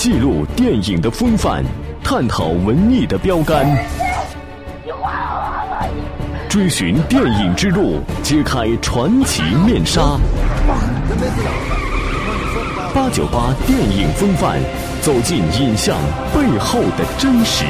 记录电影的风范，探讨文艺的标杆，追寻电影之路，揭开传奇面纱。八九八电影风范，走进影像背后的真实。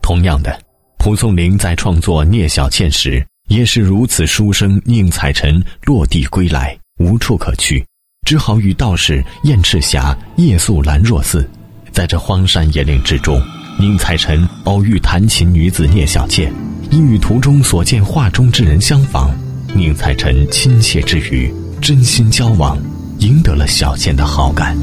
同样的，蒲松龄在创作《聂小倩》时，也是如此书生宁采臣落地归来，无处可去，只好与道士燕赤霞夜宿兰若寺。在这荒山野岭之中，宁采臣偶遇弹琴女子聂小倩，因与途中所见画中之人相仿，宁采臣亲切之余。真心交往，赢得了小倩的好感。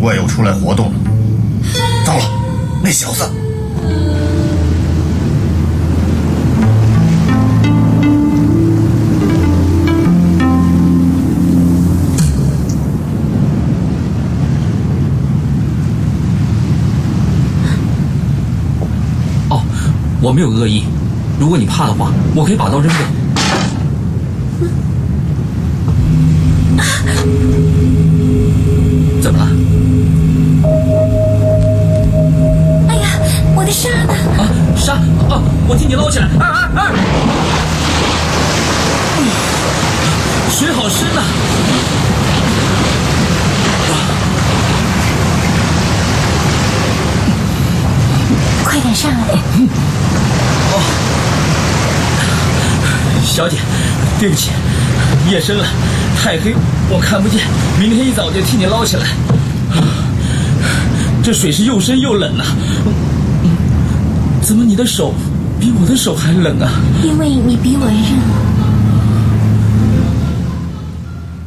怪又出来活动了，糟了！那小子，哦，我没有恶意。如果你怕的话，我可以把刀扔掉。上来！哦，小姐，对不起，夜深了，太黑，我看不见。明天一早就替你捞起来。这水是又深又冷呐。怎么你的手比我的手还冷啊？因为你比我热。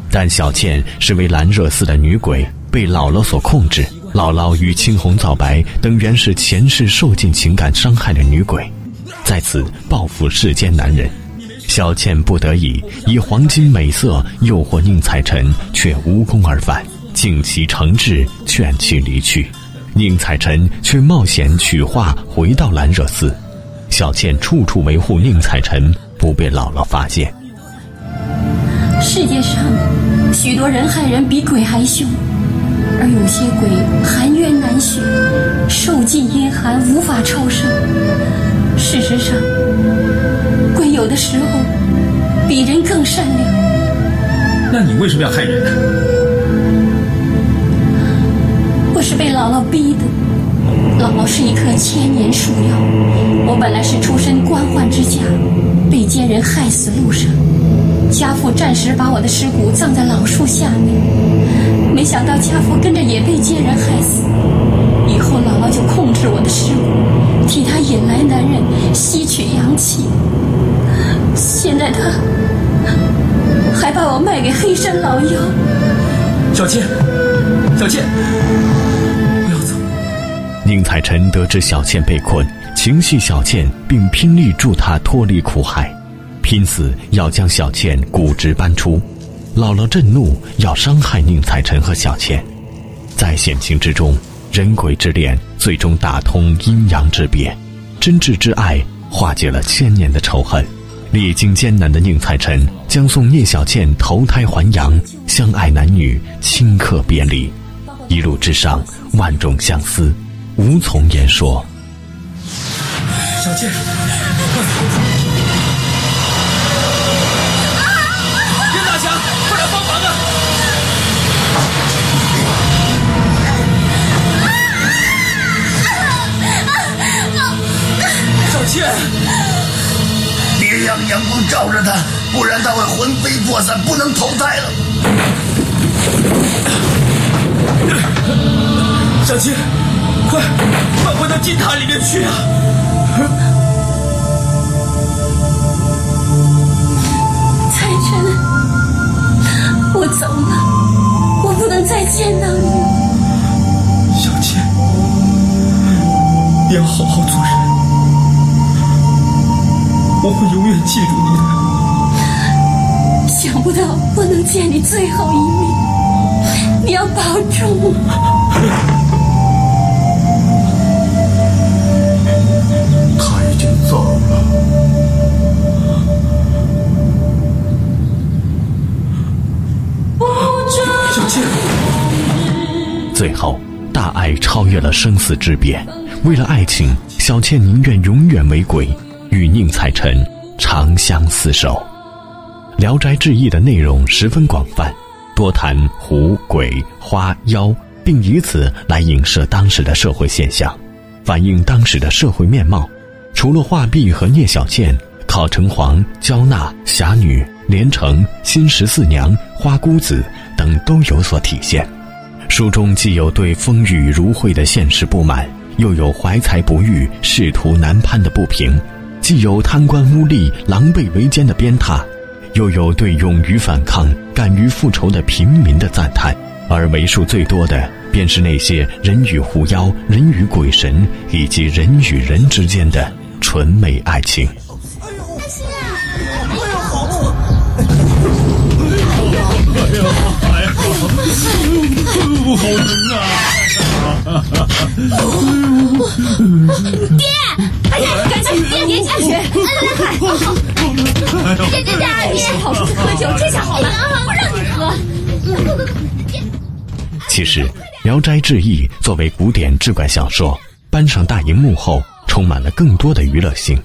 但小倩是为蓝热寺的女鬼，被姥姥所控制。姥姥与青红皂白等原是前世受尽情感伤害的女鬼，在此报复世间男人。小倩不得已以黄金美色诱惑宁采臣，却无功而返，尽其诚挚劝其离去。宁采臣却冒险取画回到兰若寺，小倩处处维护宁采臣不被姥姥发现。世界上许多人害人比鬼还凶，而有些鬼含冤难雪，受尽阴寒无法超生。事实上，鬼有的时候比人更善良。那你为什么要害人呢？我是被姥姥逼的。姥姥是一棵千年树妖，我本来是出身官宦之家，被奸人害死路上，家父暂时把我的尸骨葬在老树下面。没想到家父跟着也被奸人害死，以后姥姥就控制我的尸骨，替他引来男人吸取阳气。现在他还把我卖给黑山老妖。小倩，小倩。不要走宁采臣得知小倩被困，情系小倩，并拼力助她脱离苦海，拼死要将小倩骨殖搬出。姥姥震怒，要伤害宁采臣和小倩。在险情之中，人鬼之恋最终打通阴阳之别，真挚之爱化解了千年的仇恨。历经艰难的宁采臣将送聂小倩投胎还阳，相爱男女顷刻别离，一路之上万种相思。无从言说。小倩，让阳光照着他，不然他会魂飞魄散，不能投胎了。小青，快快回到金塔里面去啊！彩晨，我走了，我不能再见到你。小青，你要好好做人，记住你的。想不到我能见你最后一面，你要保重。他已经走了。小倩，最后，大爱超越了生死之别。为了爱情，小倩宁愿永远为鬼，与宁采臣长相厮守。《聊斋志异》的内容十分广泛，多谈狐、鬼、花、妖，并以此来影射当时的社会现象，反映当时的社会面貌。除了画壁和聂小倩，考城隍、焦娜、侠女、连城、新十四娘、花姑子等都有所体现。书中既有对风雨如晦的现实不满，又有怀才不遇、仕途难攀的不平；既有贪官污吏、狼狈为奸的鞭挞，又有对勇于反抗、敢于复仇的平民的赞叹。而为数最多的，便是那些人与狐妖、人与鬼神以及人与人之间的纯美爱情。不好疼啊！爹，哎呀，赶紧爹爹下去！来来快，爹爹爹，爹跑出去喝酒，这下好了，不让你喝。其实，《聊斋志异》作为古典志怪小说，搬上大荧幕后，充满了更多的娱乐性，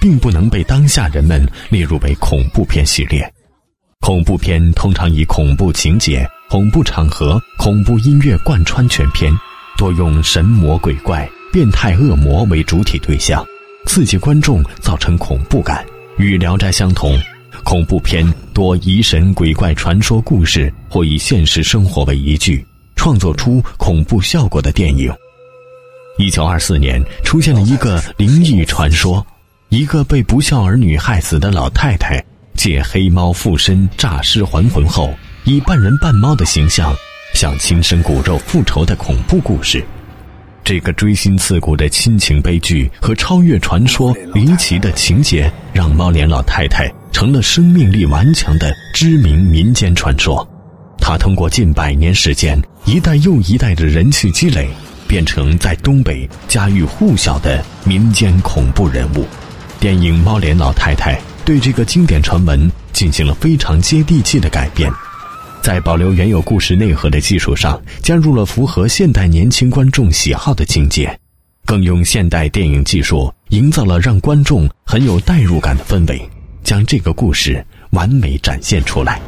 并不能被当下人们列入为恐怖片系列。恐怖片通常以恐怖情节、恐怖场合、恐怖音乐贯穿全片，多用神魔鬼怪、变态恶魔为主体对象，刺激观众，造成恐怖感。与《聊斋》相同，恐怖片多疑神鬼怪传说故事，或以现实生活为依据，创作出恐怖效果的电影。一九二四年，出现了一个灵异传说：一个被不孝儿女害死的老太太。借黑猫附身诈尸还魂后，以半人半猫的形象向亲生骨肉复仇的恐怖故事。这个锥心刺骨的亲情悲剧和超越传说离奇的情节，让猫脸老太太成了生命力顽强的知名民间传说。她通过近百年时间，一代又一代的人气积累，变成在东北家喻户晓的民间恐怖人物。电影《猫脸老太太》。对这个经典传闻进行了非常接地气的改编，在保留原有故事内核的基础上，加入了符合现代年轻观众喜好的情节，更用现代电影技术营造了让观众很有代入感的氛围，将这个故事完美展现出来。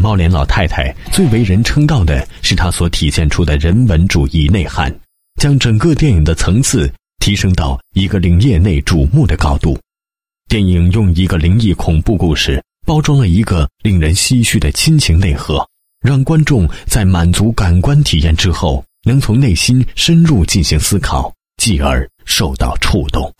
《猫脸老太太》最为人称道的是她所体现出的人文主义内涵，将整个电影的层次提升到一个令业内瞩目的高度。电影用一个灵异恐怖故事包装了一个令人唏嘘的亲情内核，让观众在满足感官体验之后，能从内心深入进行思考，继而受到触动。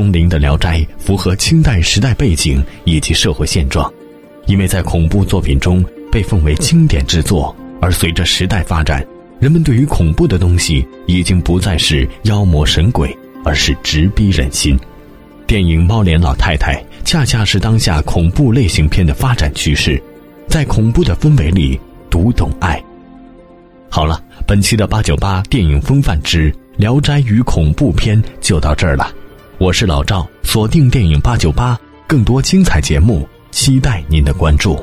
蒲松龄的《聊斋》符合清代时代背景以及社会现状，因为在恐怖作品中被奉为经典之作，而随着时代发展，人们对于恐怖的东西已经不再是妖魔神鬼，而是直逼人心。电影《猫脸老太太》恰恰是当下恐怖类型片的发展趋势，在恐怖的氛围里读懂爱。好了，本期的八九八电影风范之《聊斋与恐怖片》就到这儿了。我是老赵，锁定电影八九八，更多精彩节目，期待您的关注。